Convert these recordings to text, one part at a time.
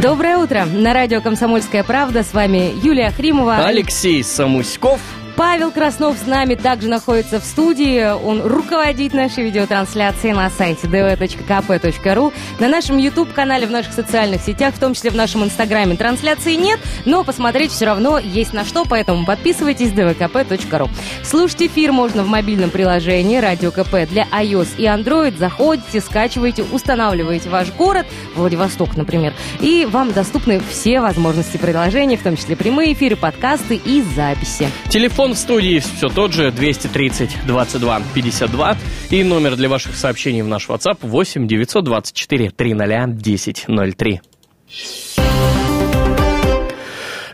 Доброе утро. На радио «Комсомольская правда» с вами Юлия Хримова. Алексей Самуськов. Павел Краснов с нами также находится в студии. Он руководит нашей видеотрансляцией на сайте dv.kp.ru, на нашем YouTube-канале, в наших социальных сетях, в том числе в нашем Инстаграме. Трансляции нет, но посмотреть все равно есть на что, поэтому подписывайтесь dvkp.ru. Слушать эфир можно в мобильном приложении «Радио КП» для iOS и Android. Заходите, скачивайте, устанавливаете ваш город, Владивосток, например, и вам доступны все возможности приложения, в том числе прямые эфиры, подкасты и записи. Телефон в студии. Все тот же. 230 22 52 и номер для ваших сообщений в наш WhatsApp 8 924 300 1003.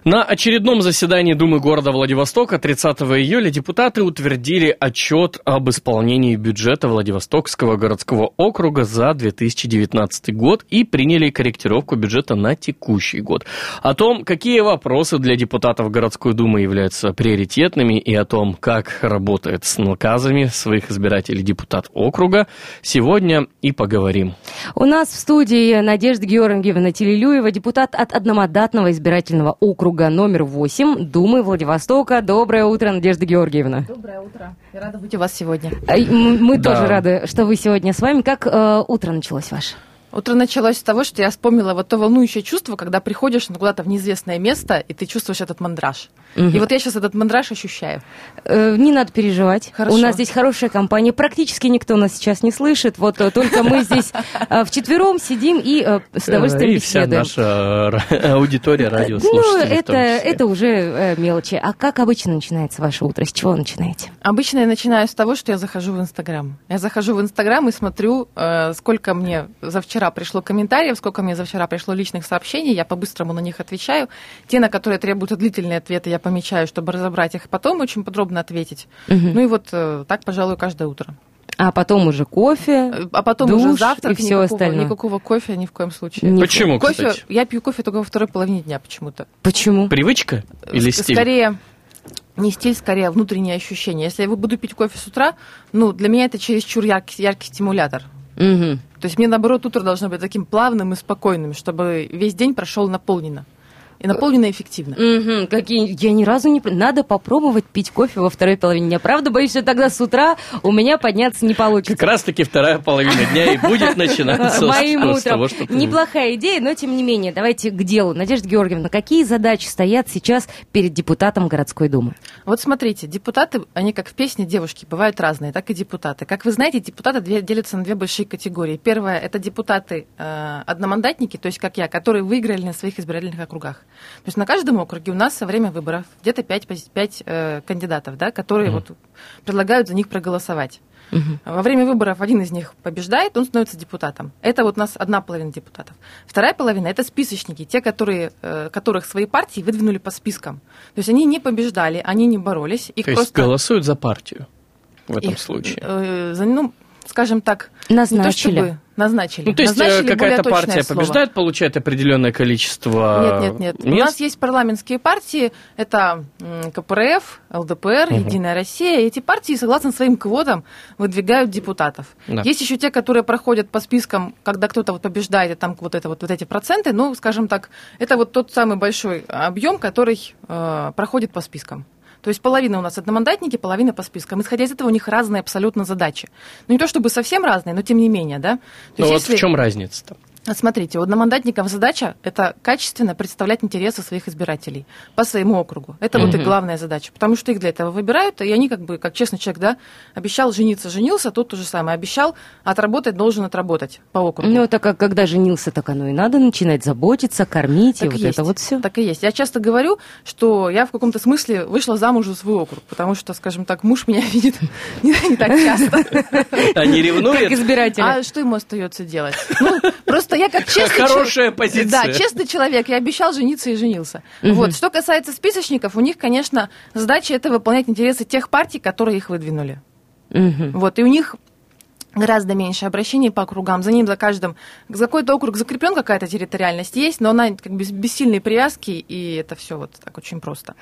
На очередном заседании Думы города Владивостока 30 июля депутаты утвердили отчет об исполнении бюджета Владивостокского городского округа за 2019 год и приняли корректировку бюджета на текущий год. О том, какие вопросы для депутатов городской думы являются приоритетными и о том, как работает с наказами своих избирателей депутат округа, сегодня и поговорим. У нас в студии Надежда Георгиевна Телелюева, депутат от одномандатного избирательного округа номер 8 Думы Владивостока. Доброе утро, Надежда Георгиевна. Доброе утро. Я рада быть у вас сегодня. Мы Да. тоже рады, что вы сегодня с вами. Как э, утро началось ваше? Утро началось с того, что я вспомнила вот то волнующее чувство, когда приходишь ну, куда-то в неизвестное место, и ты чувствуешь этот мандраж. И вот я сейчас этот мандраж ощущаю. Э, не надо переживать. Хорошо. У нас здесь хорошая компания. Практически никто нас сейчас не слышит. Вот э, только мы здесь э, вчетвером сидим и э, с удовольствием И вся беседуем. наша аудитория Ну, радиослушателей. в это, это уже мелочи. А как обычно начинается ваше утро? С чего вы начинаете? Обычно я начинаю с того, что я захожу в Инстаграм. Я захожу в Инстаграм и смотрю, сколько мне за вчера пришло комментариев, сколько мне за вчера пришло личных сообщений. Я по-быстрому на них отвечаю. Те, на которые требуются длительные ответы, я помечаю, чтобы разобрать их и потом очень подробно ответить. Ну и вот э, так, пожалуй, каждое утро. А потом уже кофе. Э, А потом Душ уже завтрак, и никакого, остальное. никакого кофе ни в коем случае. Не- Почему, Кофе, кстати? я пью кофе только во второй половине дня почему-то. Почему? Привычка или Ск- стиль? Скорее, не стиль, скорее внутреннее ощущение. Если я буду пить кофе с утра, ну, для меня это чересчур яркий, яркий стимулятор. Мгм. То есть мне, наоборот, утро должно быть таким плавным и спокойным, чтобы весь день прошел наполненно. И наполненно эффективно. Мгм, какие... Я ни разу не... Надо попробовать пить кофе во второй половине дня. Правда, боюсь, что тогда с утра у меня подняться не получится. Как раз-таки вторая половина дня и будет начинаться с- Моим с того, утром. Неплохая идея, но тем не менее, давайте к делу. Надежда Георгиевна, какие задачи стоят сейчас перед депутатом городской думы? Вот смотрите, депутаты, они как в песне девушки, бывают разные, так и депутаты. Как вы знаете, депутаты делятся на две большие категории. Первая – это депутаты э, одномандатники, то есть как я, которые выиграли на своих избирательных округах. То есть на каждом округе у нас со время выборов где-то 5, кандидатов, да, которые вот предлагают за них проголосовать. Во время выборов один из них побеждает, он становится депутатом. Это вот у нас одна половина депутатов. Вторая половина – это списочники, те, которые, э, которых свои партии выдвинули по спискам. То есть они не побеждали, они не боролись. Их То есть просто голосуют за партию в этом их, случае. э, за- ну, скажем так, Назначили. не то чтобы назначили. Ну, то есть э, Назначили какая-то партия слово. побеждает, получает определенное количество Нет, нет, нет. У мест. нас есть парламентские партии, это КПРФ, ЛДПР, Единая Россия. И эти партии, согласно своим квотам, выдвигают депутатов. Да. Есть еще те, которые проходят по спискам, когда кто-то вот побеждает, и там вот, это вот, вот эти проценты. Ну, скажем так, это вот тот самый большой объем, который э, проходит по спискам. То есть половина у нас одномандатники, половина по спискам. Исходя из этого, у них разные абсолютно задачи. Ну, не то чтобы совсем разные, но тем не менее, да. То Ну вот если- в чем разница-то? А Смотрите, у одномандатников задача – это качественно представлять интересы своих избирателей по своему округу. Это вот их главная задача, потому что их для этого выбирают, и они как бы, как честный человек, да, обещал жениться, женился, тут то же самое, обещал отработать, должен отработать по округу. Ну, так как когда женился, так оно и надо начинать заботиться, кормить, и Так вот и есть. это вот все. Так и есть. Я часто говорю, что я в каком-то смысле вышла замуж за свой округ, потому что, скажем так, муж меня видит не, не так часто. Они Как ревнуют? избиратели. А что ему остается делать? Ну, просто что я как честный Хорошая позиция. Да, честный человек. Я обещал жениться и женился. Вот. Что касается списочников, у них, конечно, задача это выполнять интересы тех партий, которые их выдвинули. Вот. И у них гораздо меньше обращений по округам. За ним, за каждым, за какой-то округ закреплен какая-то территориальность есть, но она как бы без сильной привязки, и это все вот так очень просто.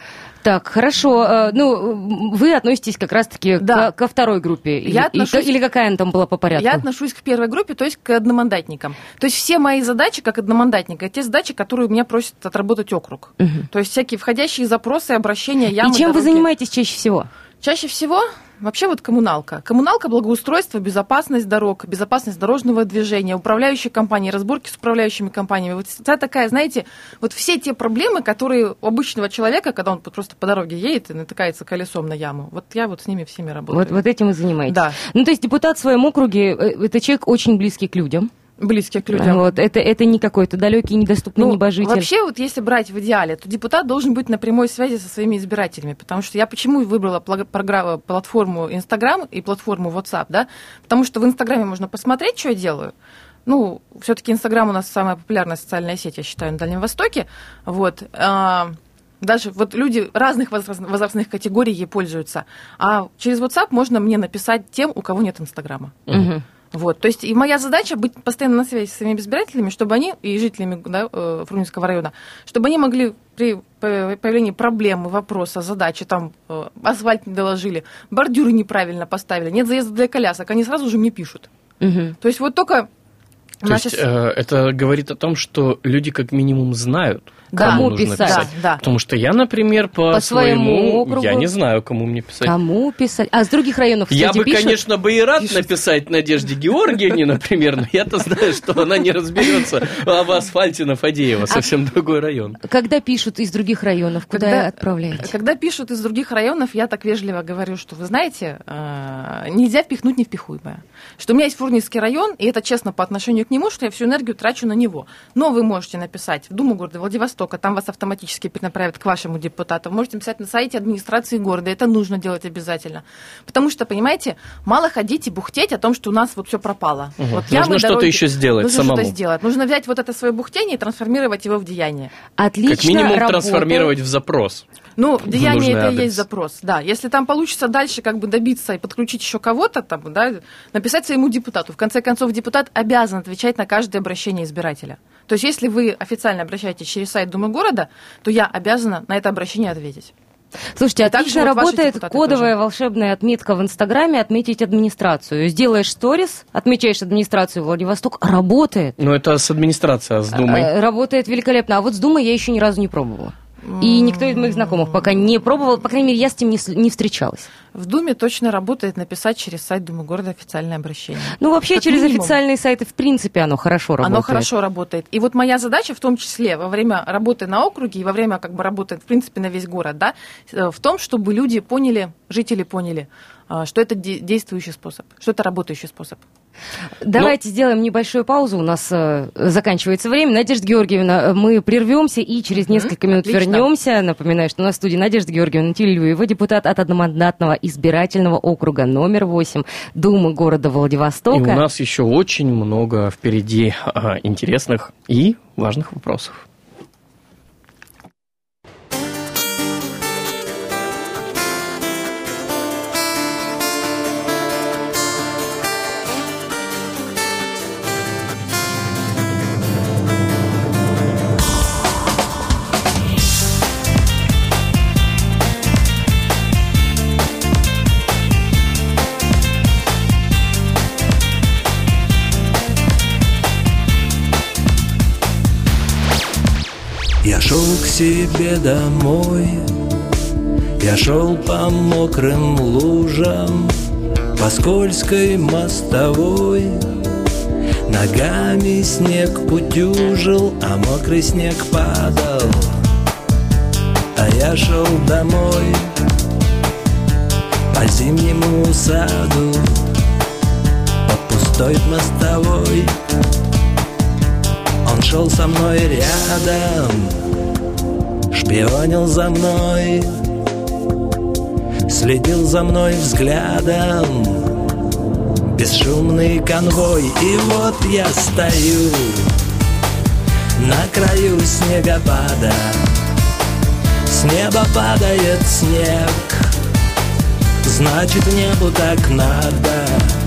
Так, хорошо. Э, ну, вы относитесь как раз-таки Да. ко, ко второй группе. Или, Я отношусь- или какая она там была по порядку? Я отношусь к первой группе, то есть к одномандатникам. То есть все мои задачи как одномандатника, те задачи, которые меня просит отработать округ. То есть всякие входящие запросы, обращения, ямы, И чем вы дороги. занимаетесь чаще всего? Чаще всего вообще вот коммуналка. Коммуналка, благоустройство, безопасность дорог, безопасность дорожного движения, управляющие компании, разборки с управляющими компаниями. Вот вся такая, знаете, вот все те проблемы, которые у обычного человека, когда он просто по дороге едет и натыкается колесом на яму, вот я вот с ними всеми работаю. Вот, вот этим и занимаетесь. Да. Ну, то есть депутат в своем округе э, это человек очень близкий к людям. Близких к людям. Вот, это, это не какой-то далекий, недоступный Ну, небожитель. Вообще, вот если брать в идеале, то депутат должен быть на прямой связи со своими избирателями. Потому что я почему выбрала программу, платформу Инстаграм и платформу WhatsApp, да? Потому что в Инстаграме можно посмотреть, что я делаю. Ну, все-таки Инстаграм у нас самая популярная социальная сеть, я считаю, на Дальнем Востоке. Вот. А, Даже вот люди разных возраст- возрастных категорий ей пользуются. А через WhatsApp можно мне написать тем, у кого нет Инстаграма. Мгм. Вот, то есть и моя задача быть постоянно на связи с своими избирателями, чтобы они, и жителями да, э, Фрунзенского района, чтобы они могли при по- появлении проблемы, вопроса, задачи, там э, асфальт не доложили, бордюры неправильно поставили, нет заезда для колясок, они сразу же мне пишут. Мгм. То есть вот только То наша есть э, это говорит о том, что люди как минимум знают, Да. кому Кому нужно писать. писать. Да, да. Потому что я, например, по, По своему своему, округу. я не знаю, кому мне писать. Кому писать? А с других районов, кстати, Я бы, пишут? конечно, бы и рад написать Надежде Георгиевне, например, но я-то знаю, что она не разберется в асфальте на Фадеева, совсем другой район. Когда пишут из других районов, куда Когда- отправляете? Когда пишут из других районов, я так вежливо говорю, что вы знаете, э, нельзя впихнуть невпихуемое. Что у меня есть Фурнинский район, и это честно по отношению к нему, что я всю энергию трачу на него. Но вы можете написать в Думу города Владивостока, там вас автоматически перенаправят к вашему депутату. Вы можете написать на сайте администрации города, это нужно делать обязательно. Потому что, понимаете, мало ходить и бухтеть о том, что у нас вот все пропало. Мгм. Вот Нужно что-то дороги. еще сделать Нужно самому. что-то сделать. Нужно взять вот это свое бухтение и трансформировать его в деяние. Отлично Как минимум работает. трансформировать в запрос. Ну, в деяние это и адрес. есть запрос, да. Если там получится дальше как бы добиться и подключить еще кого-то, там, да, написать своему депутату. В конце концов, депутат обязан отвечать на каждое обращение избирателя. То есть, если вы официально обращаетесь через сайт Думы города, то я обязана на это обращение ответить. Слушайте, И также отлично вот ваши работает кодовая тоже. волшебная отметка в Инстаграме «Отметить администрацию». Сделаешь сторис, отмечаешь администрацию Владивосток, работает. Ну, это с администрацией, а с Думой. Э, Работает великолепно. А вот с Думой я еще ни разу не пробовала. И никто из моих знакомых пока не пробовал, по крайней мере, я с этим не, не встречалась. В Думе точно работает написать через сайт Думы города официальное обращение. Ну, вообще, Как через минимум. официальные сайты, в принципе, оно хорошо работает. Оно хорошо работает. И вот моя задача, в том числе во время работы на округе и во время как бы работы, в принципе, на весь город, да, э, в том, чтобы люди поняли, жители поняли, э, что это де- действующий способ, что это работающий способ. Давайте сделаем небольшую паузу. У нас э, заканчивается время. Надежда Георгиевна, э, мы прервемся и через несколько минут отлично. вернемся. Напоминаю, что у нас в студии Надежда Георгиевна Тильюева, депутат от одномандатного избирательного округа номер 8 Думы города И у Владивостока. нас еще очень много впереди а, интересных и важных вопросов. Себе домой. Я шел по мокрым лужам По скользкой мостовой. Ногами снег утюжил, а мокрый снег падал. А я шел домой По зимнему саду По пустой мостовой. Он шел со мной рядом, шпионил за мной, следил за мной взглядом, Бесшумный конвой, и вот я стою На краю снегопада. С неба падает снег Значит, небу так надо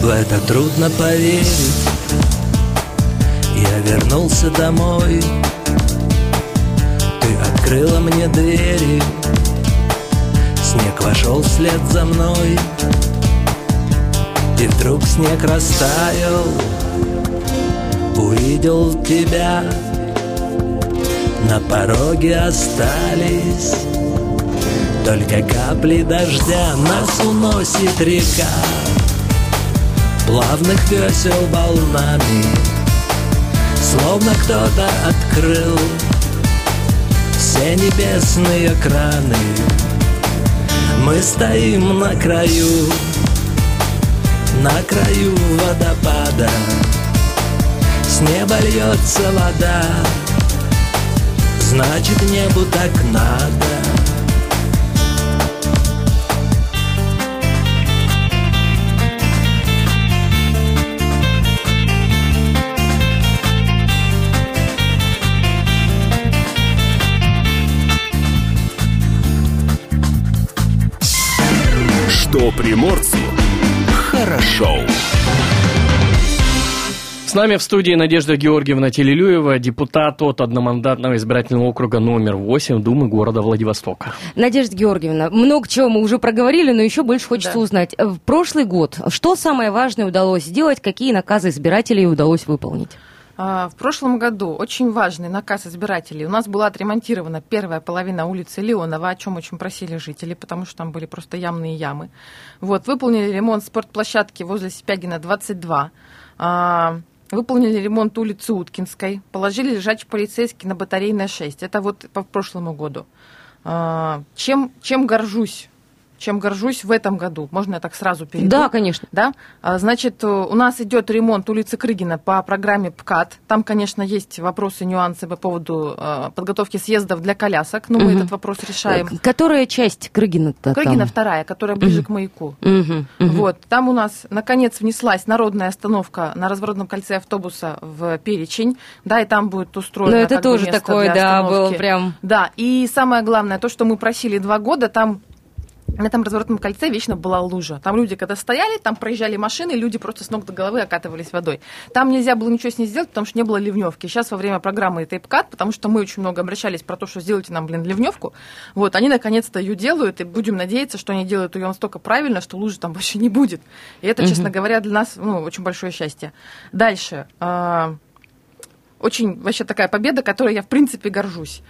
В это трудно поверить. Я вернулся домой. Ты открыла мне двери. Снег вошел вслед за мной. И вдруг снег растаял. Увидел тебя. На пороге остались. Только капли дождя Нас уносит река плавных весел волнами Словно кто-то открыл все небесные краны Мы стоим на краю, на краю водопада. С неба льется вода, значит небу так надо Приморцу хорошо. С нами в студии Надежда Георгиевна Телелюева, депутат от одномандатного избирательного округа номер 8 Думы города Владивостока. Надежда Георгиевна, много чего мы уже проговорили, но еще больше хочется Да. узнать. В прошлый год что самое важное удалось сделать, какие наказы избирателей удалось выполнить? А, В прошлом году очень важный наказ избирателей. У нас была отремонтирована первая половина улицы Леонова, о чем очень просили жители, потому что там были просто ямные ямы. Вот, выполнили ремонт спортплощадки возле Сипягина 22. А, Выполнили ремонт улицы Уткинской, положили лежачий полицейский на батарейное 6. Это вот по прошлому году. А, Чем, чем горжусь? Чем горжусь в этом году? Можно я так сразу перейду? Да, конечно. Да, А, значит, э, у нас идет ремонт улицы Крыгина по программе ПКАТ. Там, конечно, есть вопросы, нюансы по поводу э, подготовки съездов для колясок, но мы Мгм. этот вопрос решаем. К- Которая часть Крыгина-то Крыгина там? вторая, которая ближе к маяку. Мгм. Вот, там у нас, наконец, внеслась народная остановка на разворотном кольце автобуса в перечень, да, и там будет устроено Ну, это тоже такое, да, было прям... Да, и самое главное, то, что мы просили два года, там на этом разворотном кольце вечно была лужа. Там люди, когда стояли, там проезжали машины, люди просто с ног до головы окатывались водой. Там нельзя было ничего с ней сделать, потому что не было ливневки. Сейчас во время программы Тейпкат, потому что мы очень много обращались про то, что сделайте нам, блин, ливневку, вот, они наконец-то ее делают, и будем надеяться, что они делают ее настолько правильно, что лужи там вообще не будет. И это, честно говоря, для нас ну, очень большое счастье. Дальше. А, Очень вообще такая победа, которой я, в принципе, горжусь.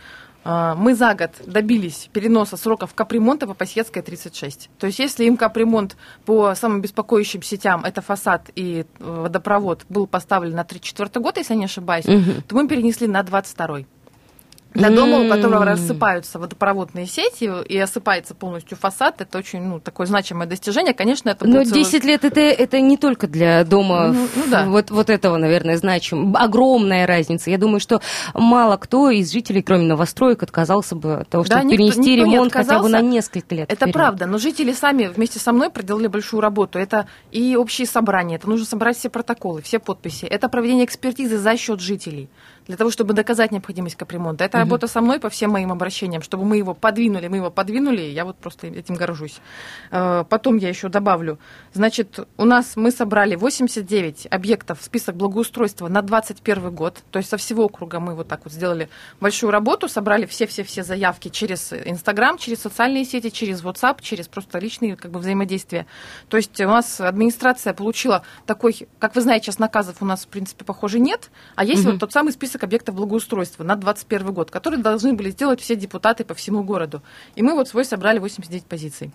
А, Мы за год добились переноса сроков капремонта по Пасьецкой 36. То есть если им капремонт по самым беспокоящим сетям, это фасад и э, водопровод, был поставлен на 34 год, если я не ошибаюсь, Мгм. то мы перенесли на 22 для дома, у которого рассыпаются водопроводные сети и осыпается полностью фасад, это очень ну, такое значимое достижение. Конечно, это Но целый- 10 лет это, это не только для дома Ну, ну да. вот, вот этого, наверное, значим. Огромная разница. Я думаю, что мало кто из жителей, кроме новостроек, отказался бы от того, Да, чтобы никто- перенести никто не ремонт хотя бы на несколько лет. Это вперед. правда, но жители сами вместе со мной проделали большую работу. Это и общие собрания, это нужно собрать все протоколы, все подписи. Это проведение экспертизы за счет жителей, для того, чтобы доказать необходимость капремонта. Это работа со мной по всем моим обращениям, чтобы мы его подвинули, мы его подвинули, я вот просто этим горжусь. Э, Потом я еще добавлю. Значит, у нас мы собрали 89 объектов в список благоустройства на 21 год, то есть со всего округа мы вот так вот сделали большую работу, собрали все-все-все заявки через Инстаграм, через социальные сети, через WhatsApp, через просто личные как бы, взаимодействия. То есть у нас администрация получила такой, как вы знаете, сейчас наказов у нас, в принципе, похоже, нет, а есть Мгм. вот тот самый список объектов благоустройства на 21 год, который должны были сделать все депутаты по всему городу. И мы вот свой собрали 89 позиций.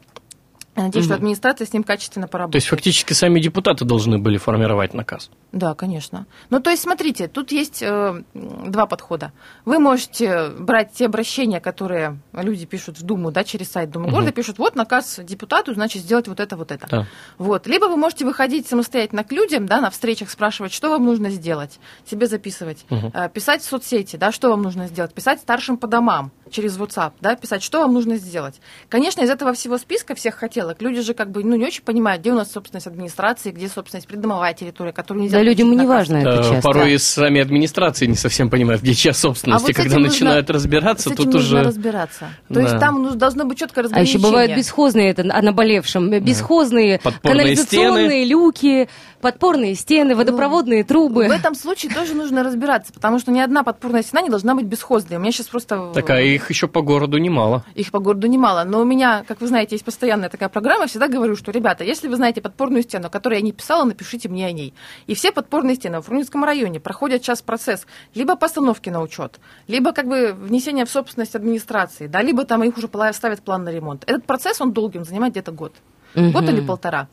Я надеюсь, что Мгм. администрация с ним качественно поработает. То есть фактически сами депутаты должны были формировать наказ. Да, конечно. Ну, то есть, смотрите, тут есть э, два подхода. Вы можете брать те обращения, которые люди пишут в Думу, да, через сайт Думы Мгм. города, пишут, вот наказ депутату, значит, сделать вот это, вот это. Да. Вот. Либо вы можете выходить самостоятельно к людям, да, на встречах спрашивать, что вам нужно сделать, себе записывать, Мгм. Э, писать в соцсети, да, что вам нужно сделать, писать старшим по домам через WhatsApp, да, писать, что вам нужно сделать. Конечно, из этого всего списка всех хотелок люди же как бы, ну, не очень понимают, где у нас собственность администрации, где собственность придомовая территория, которую нельзя Да, людям и не важно это Да, часто. порой и сами администрации не совсем понимают, где чья собственность. А вот и когда нужно- начинают разбираться, С этим тут нужно уже... разбираться. То Да. есть там ну, должно быть четкое А разграничение. еще бывают бесхозные, это о наболевшем, бесхозные Подпорные канализационные люки, подпорные стены, водопроводные трубы. В этом случае тоже нужно разбираться, потому что ни одна подпорная стена не должна быть бесхозной. У меня сейчас просто... Так, а их еще по городу немало. Их по городу немало. Но у меня, как вы знаете, есть постоянная такая программа. Я всегда говорю, что, ребята, если вы знаете подпорную стену, которую я не писала, напишите мне о ней. И все подпорные стены в Фрунзенском районе проходят сейчас процесс либо постановки на учет, либо как бы внесения в собственность администрации, да, либо там их уже ставят план на ремонт. Этот процесс, он долгий, он занимает где-то год. Год Мгм. или полтора.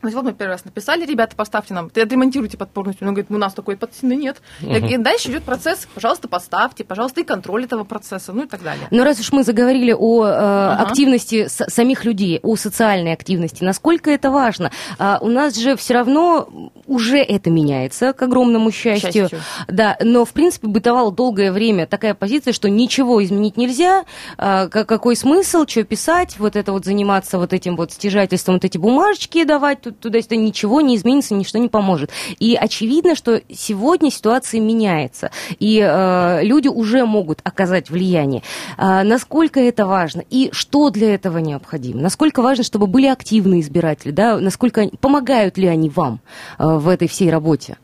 То есть вот мы первый раз написали, ребята, поставьте нам, отремонтируйте подпорную стену. Он говорит, у нас такой подстены нет. И дальше идет процесс, пожалуйста, поставьте, пожалуйста, и контроль этого процесса, ну и так далее. Но раз уж мы заговорили о э, активности с- самих людей, о социальной активности, насколько это важно? А, у нас же все равно уже это меняется, к огромному счастью. счастью. Да, но в принципе бытовала долгое время такая позиция, что ничего изменить нельзя. а, ка- какой смысл, что писать, вот это вот заниматься вот этим вот стяжательством, вот эти бумажечки давать туда-сюда, ничего не изменится, ничто не поможет. И очевидно, что сегодня ситуация меняется, и э, люди уже могут оказать влияние. А, насколько это важно и что для этого необходимо? Насколько важно, чтобы были активные избиратели, да? Насколько они- помогают ли они вам э, в этой всей работе?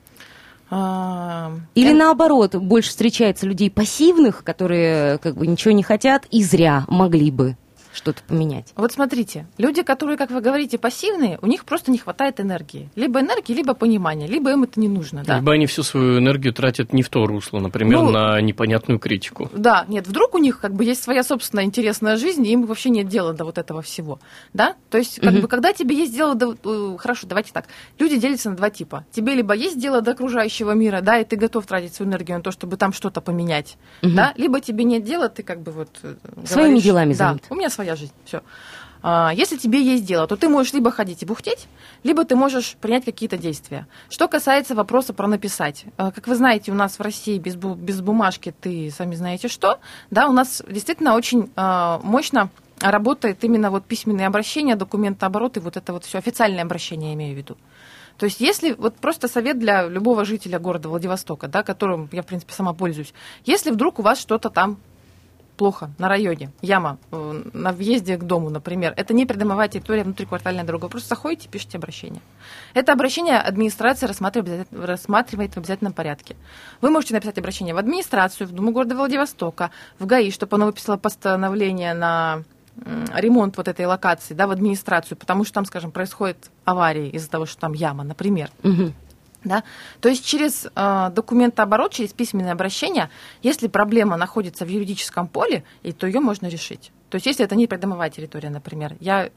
А, Или я- наоборот, больше встречается людей пассивных, которые как бы ничего не хотят и зря могли бы что-то поменять. Вот смотрите, люди, которые, как вы говорите, пассивные, у них просто не хватает энергии. Либо энергии, либо понимания, либо им это не нужно. Да. Либо они всю свою энергию тратят не в то русло, например, Ну, на непонятную критику. Да, нет, вдруг у них как бы есть своя собственная интересная жизнь, и им вообще нет дела до вот этого всего, да? То есть, как Мгм. бы, когда тебе есть дело до... э, Хорошо, давайте так. Люди делятся на два типа. Тебе либо есть дело до окружающего мира, да, и ты готов тратить свою энергию на то, чтобы там что-то поменять, Мгм. да? Либо тебе нет дела, ты как бы вот... э, Своими говоришь, делами Да, занят. у меня своя жизнь, все. Если тебе есть дело, то ты можешь либо ходить и бухтеть, либо ты можешь принять какие-то действия. Что касается вопроса про написать. Э, Как вы знаете, у нас в России без, бу- без бумажки ты сами знаете что. Да, у нас действительно очень э, мощно работает именно вот письменные обращения, документооборот и вот это вот все официальное обращение, я имею в виду. То есть если, вот просто совет для любого жителя города Владивостока, да, которым я, в принципе, сама пользуюсь, если вдруг у вас что-то там плохо на районе, яма э, на въезде к дому, например, это не придомовая территория, внутриквартальная дорога, просто заходите, пишите обращение. Это обращение администрация рассматривает, рассматривает в обязательном порядке. Вы можете написать обращение в администрацию, в Думу города Владивостока, в ГАИ, чтобы оно выписало постановление на ремонт вот этой локации, да, в администрацию, потому что там, скажем, происходит аварии из-за того, что там яма, например. Мгм. Да? То есть через э, документооборот, через письменное обращение, если проблема находится в юридическом поле, и то ее можно решить. То есть если это не придомовая территория, например. Я,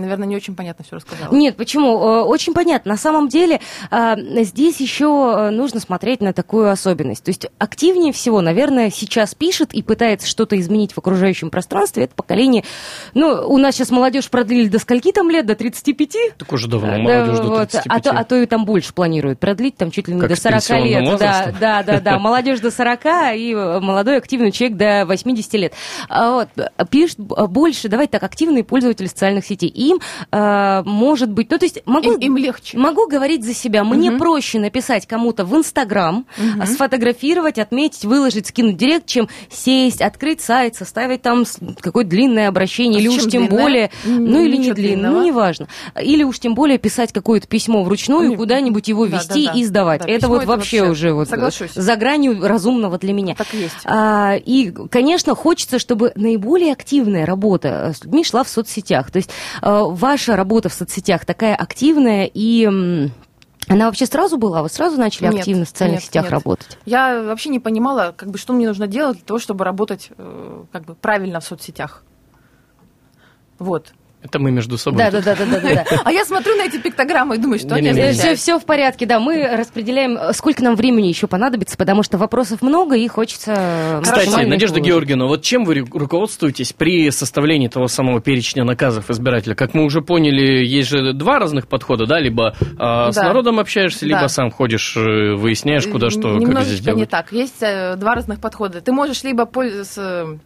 наверное, не очень понятно все рассказала. Нет, почему? Э, Очень понятно. На самом деле э, здесь еще нужно смотреть на такую особенность. То есть активнее всего, наверное, сейчас пишет и пытается что-то изменить в окружающем пространстве. Это поколение... Ну, у нас сейчас молодежь продлили до скольки там лет? До 35? Так уже давно Да, молодежь до вот, 35. а, то, а то и там больше планируют продлить, там чуть ли не Как до с 40 пенсионным лет. Да, да, да, да. Молодежь до 40 и э, молодой активный человек до 80 лет. А Вот, э, пишет больше, давайте так, активные пользователи социальных сетей. Им э, может быть, ну то есть могу, Им, им легче. могу говорить за себя. Мне Мгм. проще написать кому-то в Инстаграм, а, сфотографировать, отметить, выложить, скинуть директ, чем сесть, открыть сайт, составить там какое-то длинное обращение, А или уж тем длинное? более, ну или не длинное, ну неважно. Или уж тем более писать какое-то письмо вручную, Ну, куда-нибудь его да, вести да, да. и сдавать. Да, это вот это вообще, вообще, уже вот соглашусь. за гранью разумного для меня. Так есть. А, и, конечно, хочется, чтобы наиболее активная работа э, с людьми шла в соцсетях. То есть э, ваша работа в соцсетях такая активная и... Она вообще сразу была? Вы сразу начали Нет, активно в социальных нет, сетях нет. работать? Я вообще не понимала, как бы, что мне нужно делать для того, чтобы работать э, как бы, правильно в соцсетях. Вот. Это мы между собой. Да, да, да, да, да, да. А я смотрю на эти пиктограммы и думаю, что они. Все, все в порядке, да. Мы распределяем, э, сколько нам времени еще понадобится, потому что вопросов много и хочется. Кстати, Надежда. Георгиевна, вот чем вы ру- руководствуетесь при составлении того самого перечня наказов избирателя? Как мы уже поняли, есть же два разных подхода, да? Либо а, с Да. народом общаешься, либо Да. сам ходишь, э, выясняешь, куда что, как здесь Немножечко не делать. так. Есть э, два разных подхода. Ты можешь либо пользоваться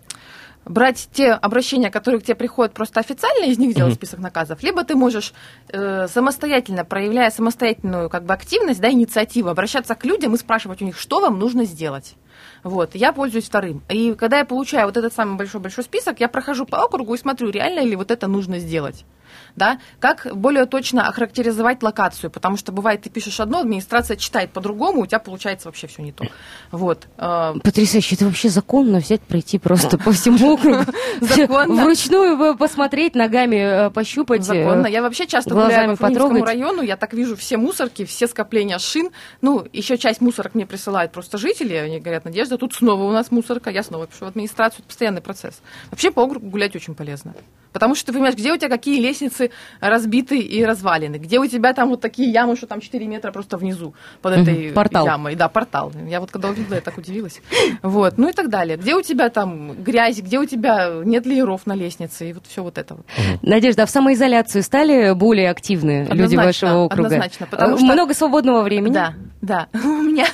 брать те обращения, которые к тебе приходят просто официально, из них делать Мгм. список наказов, либо ты можешь э, самостоятельно, проявляя самостоятельную как бы активность, да, инициативу, обращаться к людям и спрашивать у них, что вам нужно сделать. Вот, я пользуюсь вторым. И когда я получаю вот этот самый большой-большой список, я прохожу по округу и смотрю, реально ли вот это нужно сделать. Да? Как более точно охарактеризовать локацию, потому что бывает, ты пишешь одно, администрация читает по-другому, у тебя получается вообще все не то. Вот. э, Потрясающе. Это вообще законно взять, пройти просто по всему округу. Законно. Вручную посмотреть, ногами э, пощупать. э, Законно. Я вообще часто гуляю по Фрунзенскому району, я так вижу все мусорки, все скопления шин. Ну, еще часть мусорок мне присылают просто жители, они говорят, Надежда, тут снова у нас мусорка, я снова пишу в администрацию, это постоянный процесс. Вообще по округу гулять очень полезно. Потому что ты понимаешь, где у тебя какие лестницы разбиты и развалены, где у тебя там вот такие ямы, что там 4 метра просто внизу под этой Портал. ямой. Да, портал. Я вот когда увидела, я так удивилась. Вот, ну и так далее. Где у тебя там грязь, где у тебя нет лееров на лестнице, и вот все вот это вот. Надежда, а в самоизоляцию стали более активны люди Однозначно, вашего округа? однозначно, потому Э, что- Много свободного времени? Да, да. У меня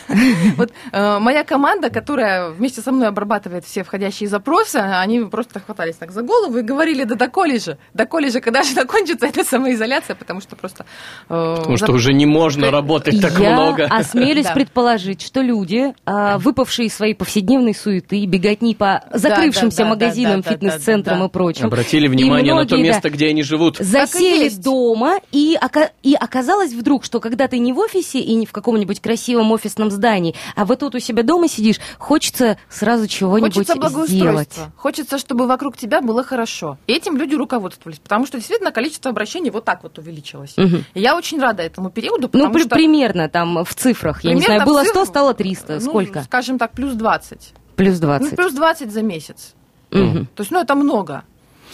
вот э, моя команда, которая вместе со мной обрабатывает все входящие запросы, они просто хватались так за голову и говорили, да доколе же, доколе же, когда же закончится эта самоизоляция, потому что просто... э, Потому что зап- уже не можно работать так Я много. осмелюсь Да. предположить, что люди, а, выпавшие из своей повседневной суеты, беготни по закрывшимся да, да, магазинам, фитнес-центрам и прочим, Обратили внимание на то место, где они живут. засели есть. дома, и, ока- и оказалось вдруг, что когда ты не в офисе и не в каком-нибудь красивом офисном здании, а вот тут у себя дома сидишь, хочется сразу чего-нибудь Хочется сделать. благоустройства. Хочется, чтобы вокруг тебя было хорошо. Этим люди руководствовались, потому что действительно количество обращений вот так вот увеличилось. Мгм. И я очень рада этому периоду, Ну, при- что... примерно там в цифрах, я не знаю, было 100, цифрах, стало 300, ну, сколько? скажем так, плюс 20. Плюс Ну, 20. плюс 20 за месяц. Мгм. То есть, ну, это много.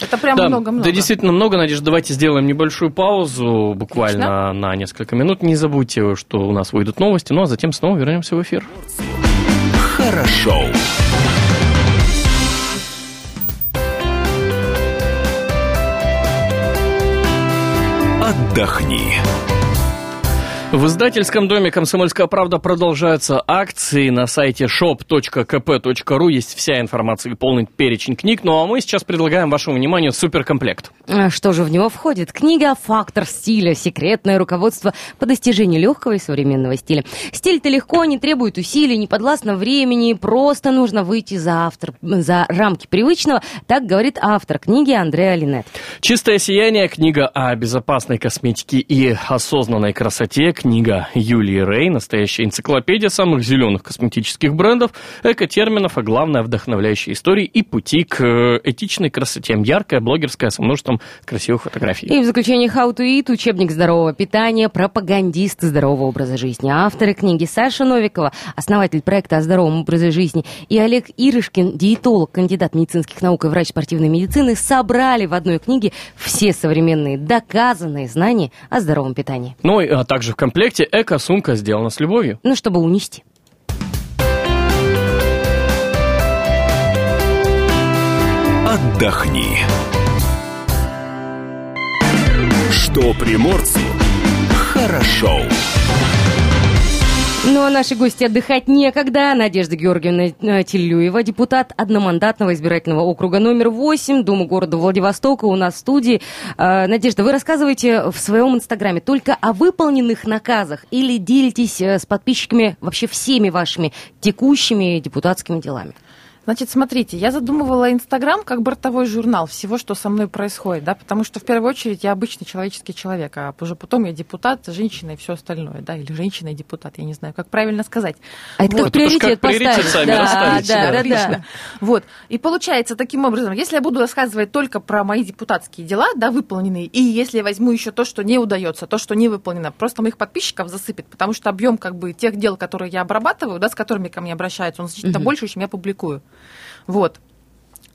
Это прям Да, много-много. да, действительно много, Надежда. Давайте сделаем небольшую паузу, буквально на несколько минут. Не забудьте, что у нас выйдут новости, ну а затем снова вернемся в эфир. Хорошо. Отдохни. В издательском доме «Комсомольская правда» продолжаются акции. На сайте shop.kp.ru есть вся информация и полный перечень книг. Ну а мы сейчас предлагаем вашему вниманию суперкомплект. А Что же в него входит? Книга «Фактор стиля. Секретное руководство по достижению легкого и современного стиля». Стиль-то легко, не требует усилий, не подвластно времени, просто нужно выйти за, автор, за рамки привычного, так говорит автор книги Андреа Линет. «Чистое сияние» – книга о безопасной косметике и осознанной красоте. Книга Юлии Рей – настоящая энциклопедия самых зеленых косметических брендов, экотерминов, а главное – вдохновляющие истории и пути к э, этичной красоте. Яркая, блогерская, со множеством красивых фотографий. И в заключение «How to Eat» учебник здорового питания, пропагандист здорового образа жизни. Авторы книги Саша Новикова, основатель проекта о здоровом образе жизни, и Олег Ирышкин, диетолог, кандидат медицинских наук и врач спортивной медицины, собрали в одной книге все современные доказанные знания о здоровом питании. Ну, и, а также в комплекте эко-сумка сделана с любовью. Ну, чтобы унести. Отдохни. Что приморцу хорошо. Ну, а наши гости отдыхать некогда. Надежда Георгиевна э, Тиллюева, депутат одномандатного избирательного округа номер 8 Думы города Владивостока у нас в студии. Э, Надежда, вы рассказываете в своем инстаграме только о выполненных наказах или делитесь э, с подписчиками вообще всеми вашими текущими депутатскими делами? Значит, смотрите, я задумывала Инстаграм как бортовой журнал всего, что со мной происходит, да, потому что в первую очередь я обычный человеческий человек, а уже потом я депутат, женщина и все остальное, да, или женщина и депутат, я не знаю, как правильно сказать. А это Вот, как приоритет приоритет поставить. сами да, да, да. да, да. Вот. И получается таким образом, если я буду рассказывать только про мои депутатские дела, да, выполненные, и если я возьму еще то, что не удается, то, что не выполнено, просто моих подписчиков засыпет, потому что объем как бы тех дел, которые я обрабатываю, да, с которыми ко мне обращаются, он значительно Мгм. больше, чем я публикую. Вот.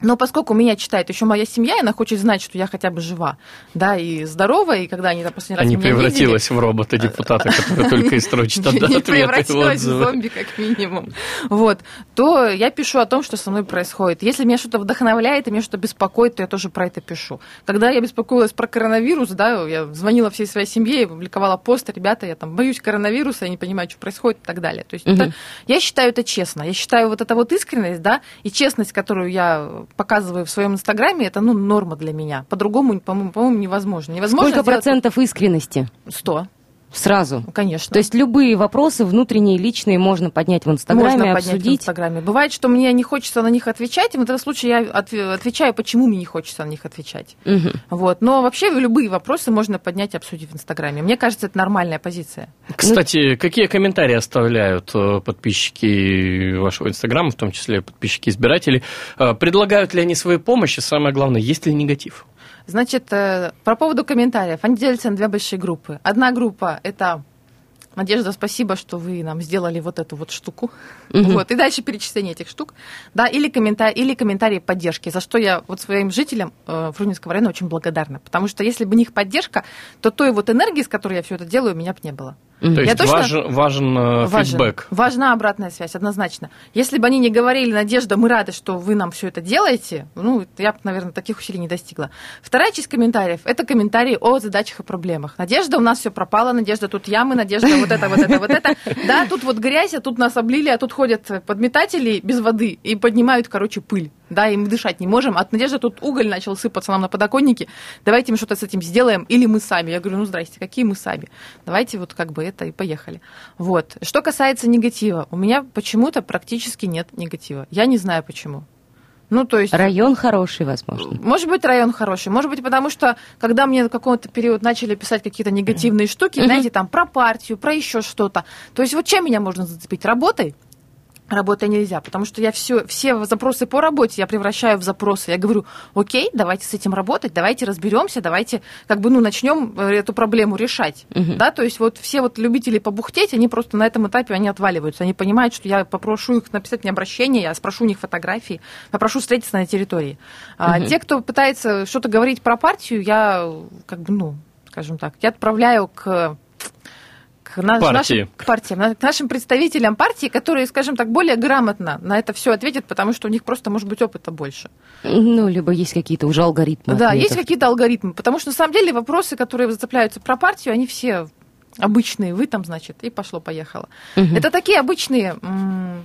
Но поскольку меня читает еще моя семья, и она хочет знать, что я хотя бы жива, да, и здорова, и когда они там последний раз А не превратилась в робота-депутата, который только и строчит видели, не ответы и превратилась в зомби, как минимум. Вот. То я пишу о том, что со мной происходит. Если меня что-то вдохновляет, и меня что-то беспокоит, то я тоже про это пишу. Когда я беспокоилась про коронавирус, да, я звонила всей своей семье, публиковала пост, ребята, я там боюсь коронавируса, я не понимаю, что происходит и так далее. То есть это- я считаю это честно. Я считаю вот эта вот искренность, да, и честность, которую я показываю в своем инстаграме, это, ну, норма для меня. По-другому, по-моему, по-моему, невозможно. Невозможно Сколько сделать процентов искренности? Сто, Сразу. ну, конечно. То есть любые вопросы внутренние, личные можно поднять в Инстаграме, Можно поднять в обсудить. Инстаграме. Бывает, что мне не хочется на них отвечать, и в этом случае я отв- отвечаю, почему мне не хочется на них отвечать. Мгм. Вот. Но вообще любые вопросы можно поднять и обсудить в Инстаграме. Мне кажется, это нормальная позиция. Кстати, какие комментарии оставляют э, подписчики вашего Инстаграма, в том числе подписчики-избиратели? Э, Предлагают ли они свою помощь? И самое главное, есть ли негатив? Значит, э, по поводу комментариев. Они делятся на две большие группы. Одна группа – это Надежда, спасибо, что вы нам сделали вот эту вот штуку. Мгм. Вот. И дальше перечисление этих штук. Да, или, комментарии, или комментарии поддержки, за что я вот своим жителям э, Фрунзенского района очень благодарна. Потому что если бы не их поддержка, то той вот энергии, с которой я все это делаю, у меня бы не было. То Я есть точно- важен, важен э, Важен. фидбэк. Важна обратная связь, однозначно. Если бы они не говорили, Надежда, мы рады, что вы нам все это делаете, ну, я бы, наверное, таких усилий не достигла. Вторая часть комментариев – это комментарии о задачах и проблемах. Надежда, у нас все пропало, Надежда, тут ямы, Надежда, вот это, вот это, вот это. Да, тут вот грязь, а тут нас облили, а тут ходят подметатели без воды и поднимают, короче, пыль. Да, и мы дышать не можем. От Надежды тут уголь начал сыпаться нам на подоконнике. Давайте мы что-то с этим сделаем, или мы сами. Я говорю, ну, здрасте, какие мы сами? Давайте вот как бы это и поехали. Вот. Что касается негатива, у меня почему-то практически нет негатива. Я не знаю почему. Ну, то есть... Район хороший, возможно. Может быть, район хороший, может быть, потому что, когда мне в какой-то период начали писать какие-то негативные штуки, знаете, там, про партию, про еще что-то. То есть, вот чем меня можно зацепить? Работой? Работой нельзя, потому что я все, все запросы по работе я превращаю в запросы. Я говорю, окей, давайте с этим работать, давайте разберемся, давайте как бы, ну, начнем э, эту проблему решать. Мгм. Да, то есть вот все вот любители побухтеть, они просто на этом этапе, они отваливаются. Они понимают, что я попрошу их написать мне обращение, я спрошу у них фотографии, попрошу встретиться на территории. А Мгм. те, кто пытается что-то говорить про партию, я как бы, ну, скажем так, я отправляю к к, на- Партии. нашим, к партиям, к нашим представителям партии, которые, скажем так, более грамотно на это все ответят, потому что у них просто может быть опыта больше. Ну, либо есть какие-то уже алгоритмы. Да, ответов. есть какие-то алгоритмы, потому что на самом деле вопросы, которые зацепляются про партию, они все обычные, вы там, значит, и пошло-поехало. Мгм. Это такие обычные,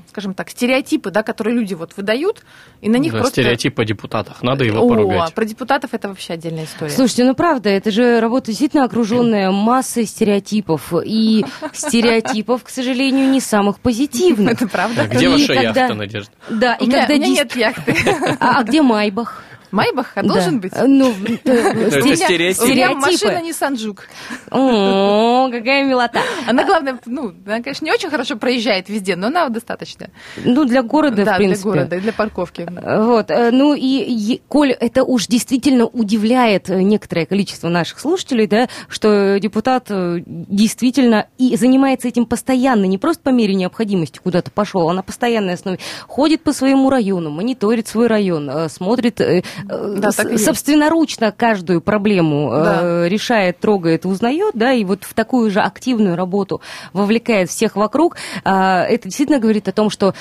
скажем так, стереотипы, да, которые люди вот выдают, и на них Да, просто... Стереотип о депутатах. Надо его О, поругать. про депутатов это вообще отдельная история. Слушайте, ну правда, это же работа действительно окруженная массой стереотипов. И стереотипов, к сожалению, не самых позитивных. это правда. А где ваша яхта, Надежда? Да, и когда у меня дис- нет яхты. А, а где Майбах? Майбах а должен Да. быть. Ну, э, Это У меня- стереотип. У меня Стереотипы. машина не Санджук. О, какая милота. Она, главное, ну, она, конечно, не очень хорошо проезжает везде, но она достаточно. Ну, для города, да, в принципе. для города и для парковки. Вот, э, ну и, Коль, это уж действительно удивляет э, некоторое количество наших слушателей, да, что депутат э, действительно и занимается этим постоянно, не просто по мере необходимости куда-то пошел, а на постоянной основе. Ходит по своему району, мониторит свой район, э, смотрит, э, э, Да, и есть. собственноручно каждую проблему э, Да. решает, трогает, узнает, да, и вот в такую же активную работу вовлекает всех вокруг. А, Это действительно говорит о том, что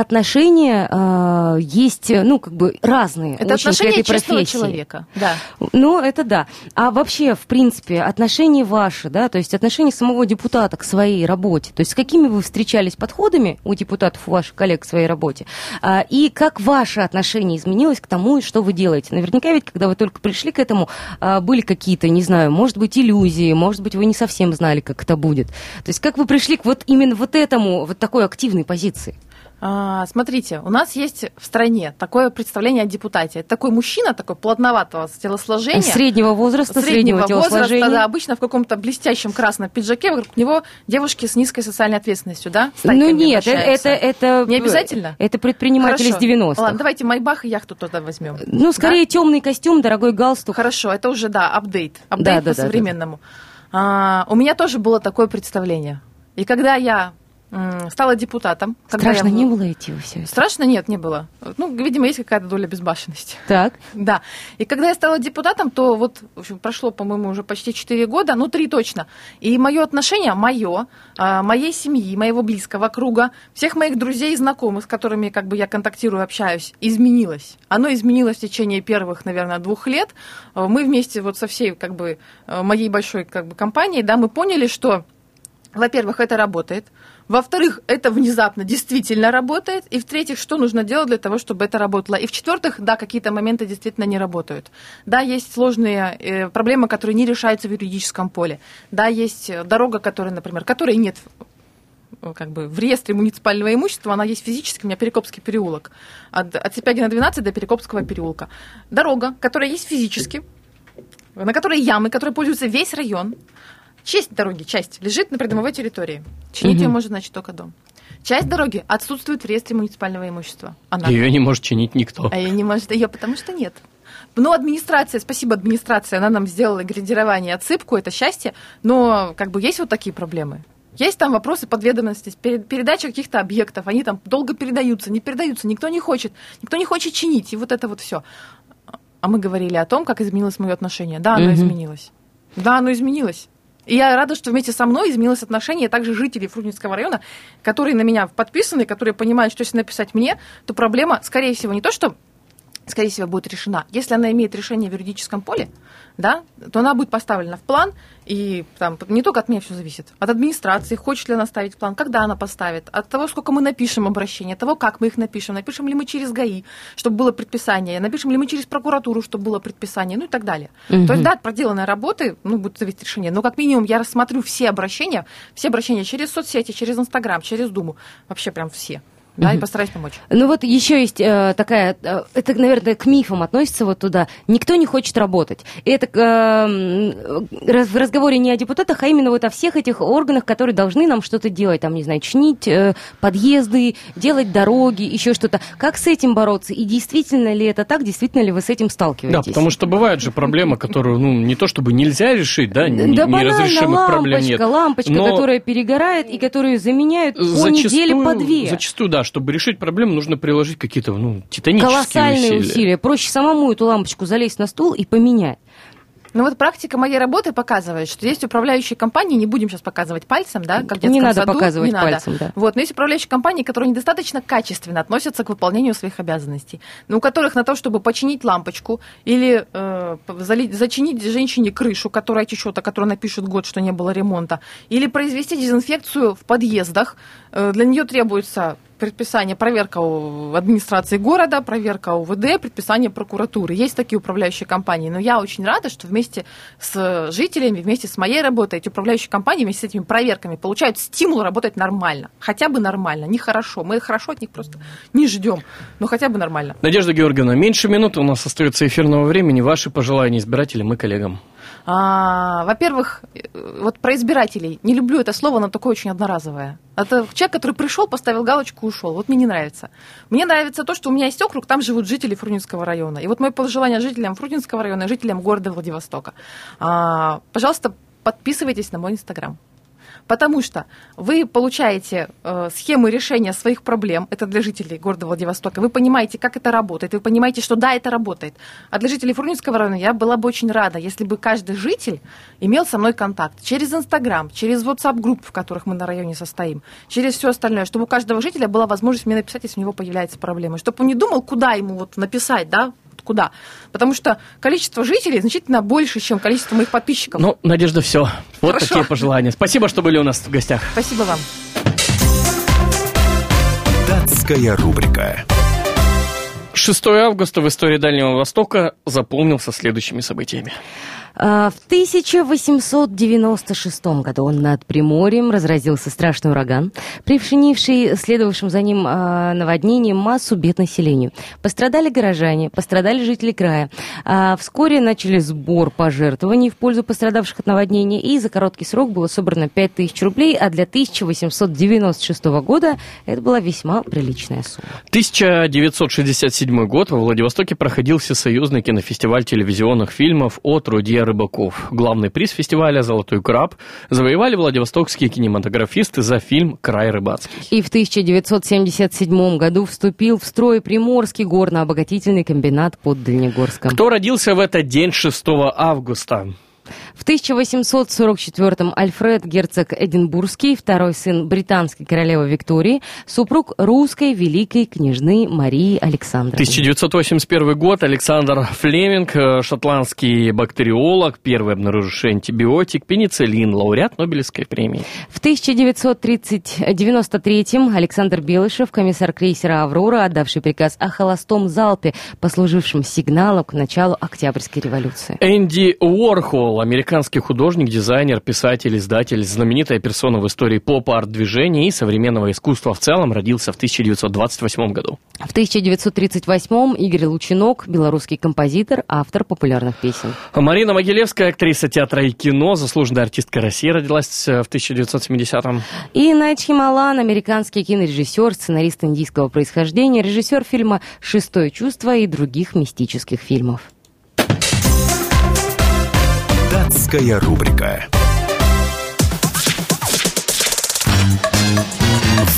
отношения а, есть, ну, как бы разные Это очень к отношение этой честного профессии. человека. Да. Ну, это да. А вообще, в принципе, отношения ваши, да, то есть отношения самого депутата к своей работе, то есть с какими вы встречались подходами у депутатов, у ваших коллег к своей работе, а, и как ваше отношение изменилось к тому, что вы делаете? Наверняка ведь, когда вы только пришли к этому, а, были какие-то, не знаю, может быть, иллюзии, может быть, вы не совсем знали, как это будет. То есть как вы пришли к вот именно вот этому, вот такой активной позиции? А, смотрите, у нас есть в стране такое представление о депутате. Это такой мужчина, такой плотноватого телосложения. Среднего возраста, среднего, телосложения. возраста, да, обычно в каком-то блестящем красном пиджаке, вокруг него девушки с низкой социальной ответственностью, да? Ну нет, э- это, это... Не обязательно? Это предприниматели Хорошо. из 90-х. Ладно, давайте Майбах и яхту тогда возьмем. Ну, скорее темный костюм, дорогой галстук. Хорошо, это уже, да, апдейт. Да, Апдейт да, да, по современному. А, у меня тоже было такое представление. И когда я стала депутатом. Страшно я не было идти во все это? Страшно? Нет, не было. Ну, видимо, есть какая-то доля безбашенности. Так. Да. И когда я стала депутатом, то вот в общем, прошло, по-моему, уже почти 4 года, ну, 3 точно. И мое отношение, мое, а, моей семьи, моего близкого круга, всех моих друзей и знакомых, с которыми как бы я контактирую, общаюсь, изменилось. Оно изменилось в течение первых, наверное, двух лет. Э, Мы вместе вот со всей как бы э, моей большой как бы компанией, да, мы поняли, что во-первых, это работает. Во-вторых, это внезапно действительно работает. И в-третьих, что нужно делать для того, чтобы это работало. И в-четвертых, да, какие-то моменты действительно не работают. Да, есть сложные э, проблемы, которые не решаются в юридическом поле. Да, есть э, дорога, которая, например, которой нет э, как бы в реестре муниципального имущества, она есть физически, у меня Перекопский переулок. От, от Сипягина 12 до Перекопского переулка. Дорога, которая есть физически, на которой ямы, которой пользуется весь район. Часть дороги, часть, лежит на придомовой территории. Чинить ее Мгм. может, значит, только дом. Часть дороги отсутствует в реестре муниципального имущества. Она Ее не может чинить никто. а я не может ее, потому что нет. Ну, администрация, спасибо администрации, она нам сделала градирование, отсыпку, это счастье, но как бы есть вот такие проблемы. Есть там вопросы подведомственности, пере- передача каких-то объектов, они там долго передаются, не передаются, никто не хочет, никто не хочет чинить, и вот это вот все. А мы говорили о том, как изменилось мое отношение. Да, оно Мгм. изменилось. Да, оно изменилось. И я рада, что вместе со мной изменилось отношение также жителей Фрунзенского района, которые на меня подписаны, которые понимают, что если написать мне, то проблема, скорее всего, не то, что скорее всего, будет решена. Если она имеет решение в юридическом поле, да, то она будет поставлена в план, и там не только от меня все зависит, от администрации, хочет ли она ставить план, когда она поставит, от того, сколько мы напишем обращения, от того, как мы их напишем, напишем ли мы через ГАИ, чтобы было предписание, напишем ли мы через прокуратуру, чтобы было предписание, ну и так далее. Мгм. То есть, да, от проделанной работы, ну, будет зависеть решение, но как минимум я рассмотрю все обращения, все обращения через соцсети, через Инстаграм, через Думу, вообще прям все, да, и постараюсь помочь. Ну вот еще есть э, такая, э, это, наверное, к мифам относится вот туда. Никто не хочет работать. И это э, раз- в разговоре не о депутатах, а именно вот о всех этих органах, которые должны нам что-то делать. Там, не знаю, чинить э, подъезды, делать дороги, еще что-то. Как с этим бороться? И действительно ли это так? Действительно ли вы с этим Да, сталкиваетесь? потому что бывает же проблема, которую, ну, не то чтобы нельзя решить, да, не- да банально, неразрешимых проблем нет. лампочка, лампочка, Но которая перегорает и которую заменяют по зачастую, неделе по две. Зачастую, да, чтобы решить проблему, нужно приложить какие-то, ну, титанические Колоссальные усилия. Проще самому эту лампочку залезть на стул и поменять. Ну вот практика моей работы показывает, что есть управляющие компании, не будем сейчас показывать пальцем, да, как в Не надо саду, показывать не надо. пальцем, да. Вот, но есть управляющие компании, которые недостаточно качественно относятся к выполнению своих обязанностей, но у которых на то, чтобы починить лампочку или э, залить- зачинить женщине крышу, которая течет, о которой напишут год, что не было ремонта, или произвести дезинфекцию в подъездах, э, для нее требуется предписание, проверка у администрации города, проверка УВД, предписание прокуратуры. Есть такие управляющие компании, но я очень рада, что вместе с жителями, вместе с моей работой, эти управляющие компании вместе с этими проверками получают стимул работать нормально. Хотя бы нормально, не хорошо. Мы хорошо от них просто не ждем, но хотя бы нормально. Надежда Георгиевна, меньше минуты у нас остается эфирного времени. Ваши пожелания избирателям и коллегам. А, во-первых, вот про избирателей. Не люблю это слово, оно такое очень одноразовое. Это человек, который пришел, поставил галочку и ушел. Вот мне не нравится. Мне нравится то, что у меня есть округ, там живут жители Фрунзенского района. И вот мое пожелание жителям Фрунзенского района и жителям города Владивостока. А, пожалуйста, подписывайтесь на мой инстаграм. Потому что вы получаете э, схемы решения своих проблем, это для жителей города Владивостока, вы понимаете, как это работает, вы понимаете, что да, это работает. А для жителей Фрунзенского района я была бы очень рада, если бы каждый житель имел со мной контакт через Инстаграм, через WhatsApp-групп, в которых мы на районе состоим, через все остальное, чтобы у каждого жителя была возможность мне написать, если у него появляется проблема, чтобы он не думал, куда ему вот написать, да, куда. Потому что количество жителей значительно больше, чем количество моих подписчиков. Ну, Надежда, все. Вот Хорошо. такие пожелания. Спасибо, что были у нас в гостях. Спасибо вам. Датская рубрика. 6 августа в истории Дальнего Востока запомнился следующими событиями. А, В 1896 году над Приморьем разразился страшный ураган, причинивший следовавшим за ним а, наводнением массу бед населению. Пострадали горожане, пострадали жители края. А Вскоре начали сбор пожертвований в пользу пострадавших от наводнения, и за короткий срок было собрано 5000 рублей, а для 1896 года это была весьма приличная сумма. 1967 год во Владивостоке проходил всесоюзный кинофестиваль телевизионных фильмов о труде рыбаков. Главный приз фестиваля «Золотой краб» завоевали владивостокские кинематографисты за фильм «Край рыбацкий». И в 1977 году вступил в строй Приморский горно-обогатительный комбинат под Дальнегорском. Кто родился в этот день 6 августа? В 1844-м Альфред герцог Эдинбургский, второй сын британской королевы Виктории, супруг русской великой княжны Марии Александровны. 1981 год. Александр Флеминг, э, шотландский бактериолог, первый обнаруживший антибиотик, пенициллин, лауреат Нобелевской премии. В 1993-м Александр Белышев, комиссар крейсера «Аврора», отдавший приказ о холостом залпе, послужившем сигналом к началу Октябрьской революции. Энди Уорхол, американский художник, дизайнер, писатель, издатель, знаменитая персона в истории поп-арт-движения и современного искусства в целом, родился в 1928 году. В 1938-м Игорь Лучинок, белорусский композитор, автор популярных песен. Марина Могилевская, актриса театра и кино, заслуженная артистка России, родилась э, в 1970-м. И Найт Хималан, американский кинорежиссер, сценарист индийского происхождения, режиссер фильма «Шестое чувство» и других мистических фильмов. Датская рубрика.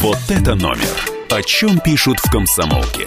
Вот это номер. О чем пишут в комсомолке.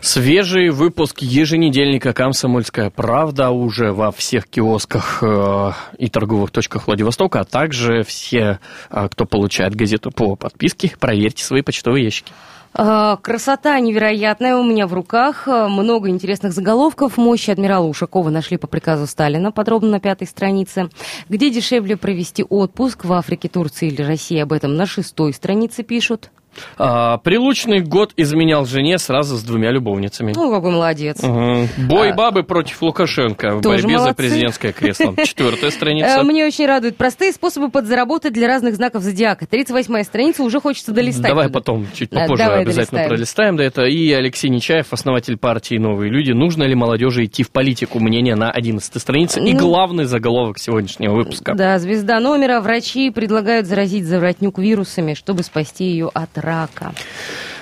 Свежий выпуск еженедельника «Комсомольская правда» уже во всех киосках э, и торговых точках Владивостока, а также все, э, кто получает газету по подписке, проверьте свои почтовые ящики. А, Красота невероятная у меня в руках. А, Много интересных заголовков. Мощи адмирала Ушакова нашли по приказу Сталина, подробно на пятой странице. Где дешевле провести отпуск в Африке, Турции или России? Об этом на шестой странице пишут. А, Прилучный год изменял жене сразу с двумя любовницами. Ну, какой молодец. Угу. Бой А, бабы против Лукашенко в борьбе за молодцы. президентское кресло. Четвертая Э, страница. Мне очень радует простые способы подзаработать для разных знаков зодиака. 38-я страница, уже хочется долистать. Давай туда. потом, чуть Да, попозже давай обязательно долистаем. пролистаем до этого. И Алексей Нечаев, основатель партии «Новые люди». Нужно ли молодежи идти в политику? Мнение на 11 странице. И Ну, главный заголовок сегодняшнего выпуска. Да, звезда номера. Врачи предлагают заразить Завратнюк вирусами, чтобы спасти ее от рака.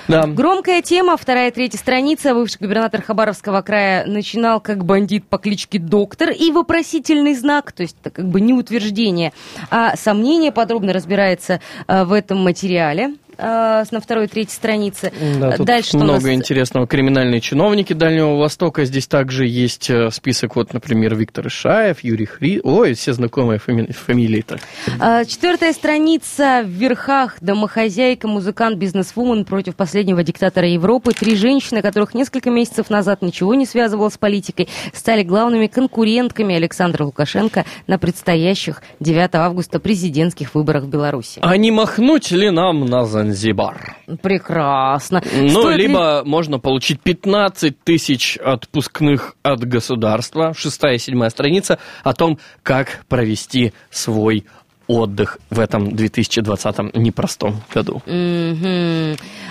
Да. Громкая тема, вторая, третья страница. Бывший губернатор Хабаровского края начинал как бандит по кличке Доктор и вопросительный знак, то есть это как бы не утверждение, а сомнение подробно разбирается а, в этом материале а, на второй и третьей странице. Да, тут Дальше много нас? интересного. Криминальные чиновники Дальнего Востока. Здесь также есть э, список, вот, например, Виктор Ишаев, Юрий Хри... Ой, все знакомые фами- фамилии-то. А, Четвертая страница. В верхах домохозяйка, музыкант, бизнесвумен против последнего диктатора Европы. Три женщины, которых несколько месяцев назад ничего не связывало с политикой, стали главными конкурентками Александра Лукашенко на предстоящих 9 августа президентских выборах в Беларуси. А не махнуть ли нам на Занзибар? Прекрасно. Ну, Стоит ли- либо можно получить 15 тысяч отпускных от государства, шестая и седьмая страница, о том, как провести свой отдых в этом 2020 непростом году.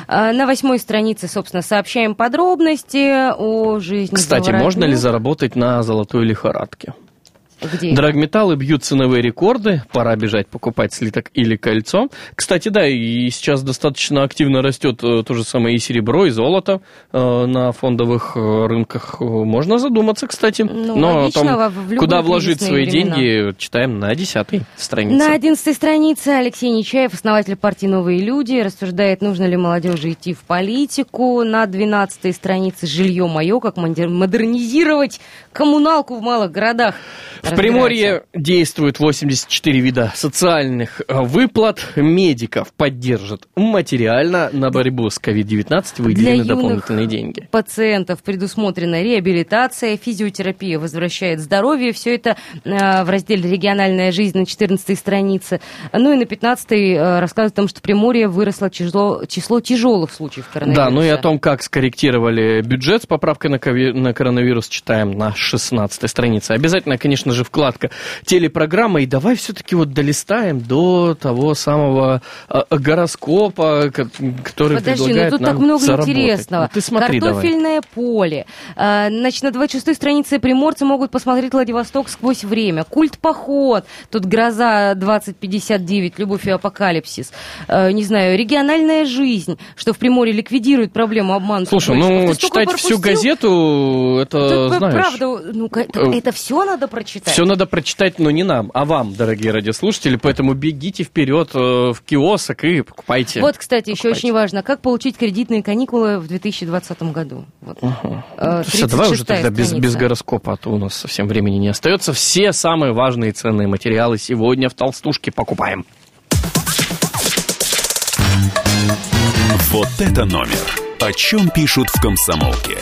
А, На восьмой странице, собственно, сообщаем подробности о жизни Кстати, можно ли заработать на золотой лихорадке? Где? Драгметаллы бьют ценовые рекорды, пора бежать покупать слиток или кольцо. Кстати, да, и сейчас достаточно активно растет э, то же самое и серебро, и золото э, на фондовых э, рынках. Можно задуматься, кстати. Ну, Но логично, любые куда вложить свои времена. деньги, читаем на десятой странице. На одиннадцатой странице Алексей Нечаев, основатель партии «Новые люди», рассуждает, нужно ли молодежи идти в политику. На двенадцатой странице «Жилье мое», как модер- модернизировать коммуналку в малых городах. В Приморье действует 84 вида социальных э, выплат. Медиков поддержат материально. На борьбу с COVID-19 выделены дополнительные деньги. пациентов предусмотрена реабилитация, физиотерапия возвращает здоровье. Все это э, в разделе «Региональная жизнь» на 14 странице. Ну и на 15 э, рассказывает о том, что Приморье выросло число, число тяжелых случаев коронавируса. Да, ну и о том, как скорректировали бюджет с поправкой на коронавирус, читаем на 16 странице. Обязательно, конечно же вкладка телепрограмма, и давай все-таки вот долистаем до того самого а, гороскопа, ко- который Подожди, ну предлагает тут нам так много заработать. интересного. Ну, ты смотри давай. Картофельное поле. А, Значит, на 26-й странице приморцы могут посмотреть Владивосток сквозь время. Культ поход. Тут гроза 2059, любовь и апокалипсис. А, Не знаю, региональная жизнь, что в Приморье ликвидирует проблему обмана. Слушай, ну читать всю газету, это, знаешь... Правда, ну, э, это все надо прочитать. Все надо прочитать, но не нам, а вам, дорогие радиослушатели, поэтому бегите вперед э, в киосок и покупайте. Вот, кстати, еще Покупайте. очень важно, как получить кредитные каникулы в 2020 году. Вот. Э, Всё, давай уже 36-я тогда без, без гороскопа, а то у нас совсем времени не остается. Все самые важные и ценные материалы сегодня в толстушке покупаем. Вот это номер. О чем пишут в комсомолке.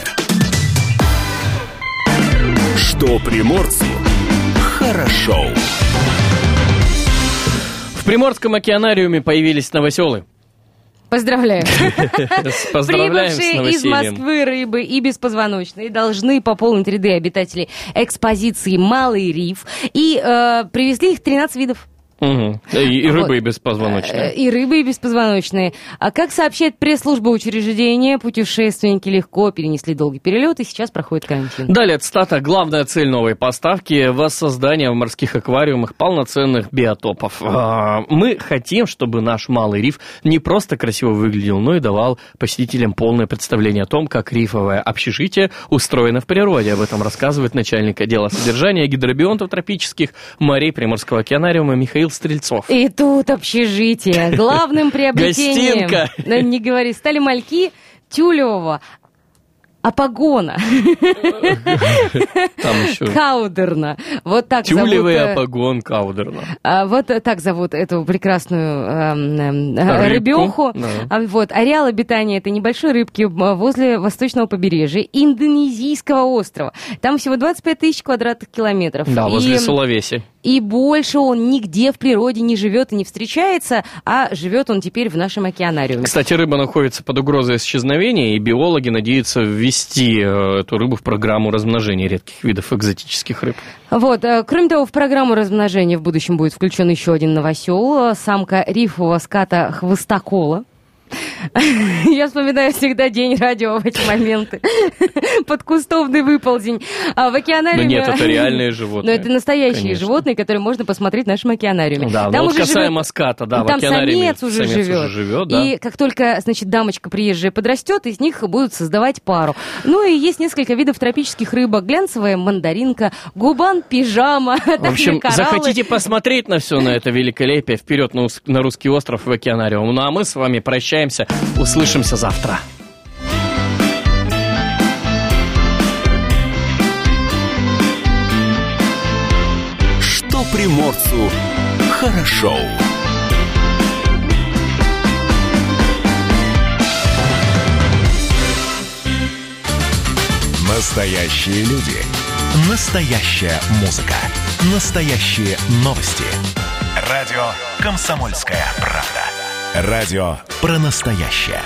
Что приморцу хорошо. В Приморском океанариуме появились новоселы. Поздравляю. Прибывшие из. Москвы рыбы и беспозвоночные должны пополнить ряды обитателей экспозиции «Малый риф». И э, привезли их 13 видов. И, и Вот. рыбы и Э, беспозвоночные. И рыбы, и беспозвоночные. А как сообщает пресс-служба учреждения, путешественники легко перенесли долгий перелет и сейчас проходит карантин. Далее цитата. Главная цель новой поставки – воссоздание в морских аквариумах полноценных биотопов. А, Мы хотим, чтобы наш малый риф не просто красиво выглядел, но и давал посетителям полное представление о том, как рифовое общежитие устроено в природе. Об этом рассказывает начальник отдела содержания гидробионтов тропических морей Приморского океанариума Михаил Стрельцов. И тут общежитие. Главным приобретением... Гостинка. Да не говори. Стали мальки тюлевого апогона. Там еще Каудерна. Вот так тюлевый э, апогон Каудерна. а, Вот так зовут эту прекрасную эм, эм, э, рыбеху. А, Вот, ареал обитания этой небольшой рыбки возле восточного побережья Индонезийского острова. Там всего 25 тысяч квадратных километров. Да, возле Сулавеси. И больше он нигде в природе не живет и не встречается, а живет он теперь в нашем океанариуме. Кстати, рыба находится под угрозой исчезновения, и биологи надеются ввести э, эту рыбу в программу размножения редких видов экзотических рыб. Вот, э, кроме того, в программу размножения в будущем будет включен еще один новосел, самка рифового ската хвостокола. Я вспоминаю всегда день радио в эти моменты. Подкустовный выползень. А в Но океанариуме... нет, это реальные Но животные. это настоящие Конечно. животные, которые можно посмотреть в нашем океанариуме. Да, Там но вот уже касаемо живет- ската, да, в Там океанариуме самец уже самец живет. уже живет, да. И как только, значит, дамочка приезжая подрастет, из них будут создавать пару. Ну и есть несколько видов тропических рыбок. Глянцевая мандаринка, губан, пижама, В общем, захотите посмотреть на все на это великолепие, вперед на, на русский остров в океанариум. Ну а мы с вами прощаемся, услышимся завтра. Что приморцу хорошо. Настоящие люди. Настоящая музыка. Настоящие новости. Радио «Комсомольская правда». Радио про настоящее.